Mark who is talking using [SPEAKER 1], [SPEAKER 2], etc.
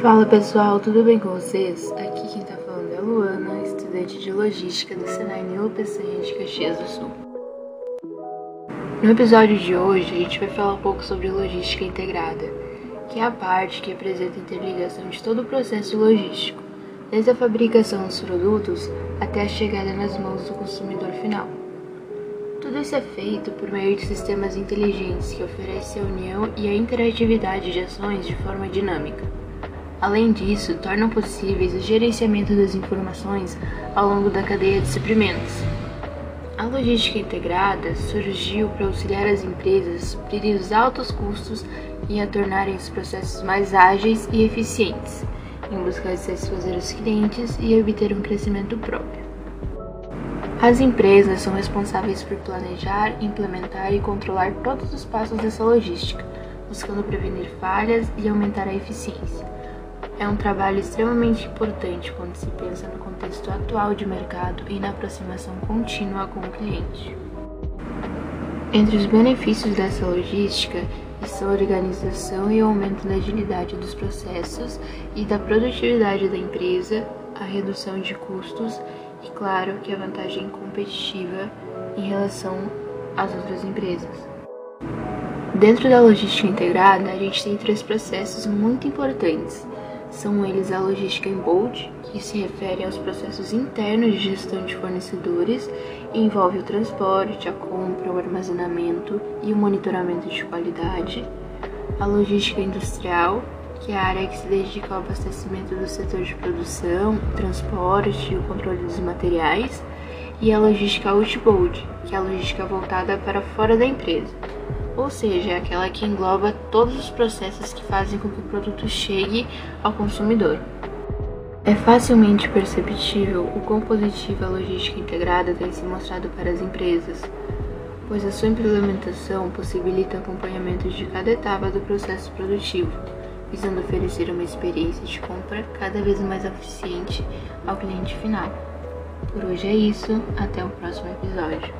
[SPEAKER 1] Fala pessoal, tudo bem com vocês? Aqui quem tá falando é a Luana, estudante de Logística do Senai Nilo de Caxias do Sul. No episódio de hoje, a gente vai falar um pouco sobre logística integrada, que é a parte que apresenta a interligação de todo o processo logístico, desde a fabricação dos produtos até a chegada nas mãos do consumidor final. Tudo isso é feito por meio de sistemas inteligentes que oferecem a união e a interatividade de ações de forma dinâmica. Além disso, tornam possíveis o gerenciamento das informações ao longo da cadeia de suprimentos. A logística integrada surgiu para auxiliar as empresas a suprirem os altos custos e a tornarem os processos mais ágeis e eficientes, em busca de satisfazer os clientes e obter um crescimento próprio. As empresas são responsáveis por planejar, implementar e controlar todos os passos dessa logística, buscando prevenir falhas e aumentar a eficiência. É um trabalho extremamente importante quando se pensa no contexto atual de mercado e na aproximação contínua com o cliente. Entre os benefícios dessa logística estão a organização e o aumento da agilidade dos processos e da produtividade da empresa, a redução de custos claro, que a vantagem competitiva em relação às outras empresas. Dentro da logística integrada, a gente tem três processos muito importantes. São eles a logística em bold, que se refere aos processos internos de gestão de fornecedores e envolve o transporte, a compra, o armazenamento e o monitoramento de qualidade. A logística industrial, que é a área que se dedica ao abastecimento do setor de produção, transporte e o controle dos materiais, e a logística outbound, que é a logística voltada para fora da empresa, ou seja, é aquela que engloba todos os processos que fazem com que o produto chegue ao consumidor. É facilmente perceptível o quão positiva a logística integrada tem se mostrado para as empresas, pois a sua implementação possibilita acompanhamento de cada etapa do processo produtivo visando oferecer uma experiência de compra cada vez mais eficiente ao cliente final. Por hoje é isso, até o próximo episódio.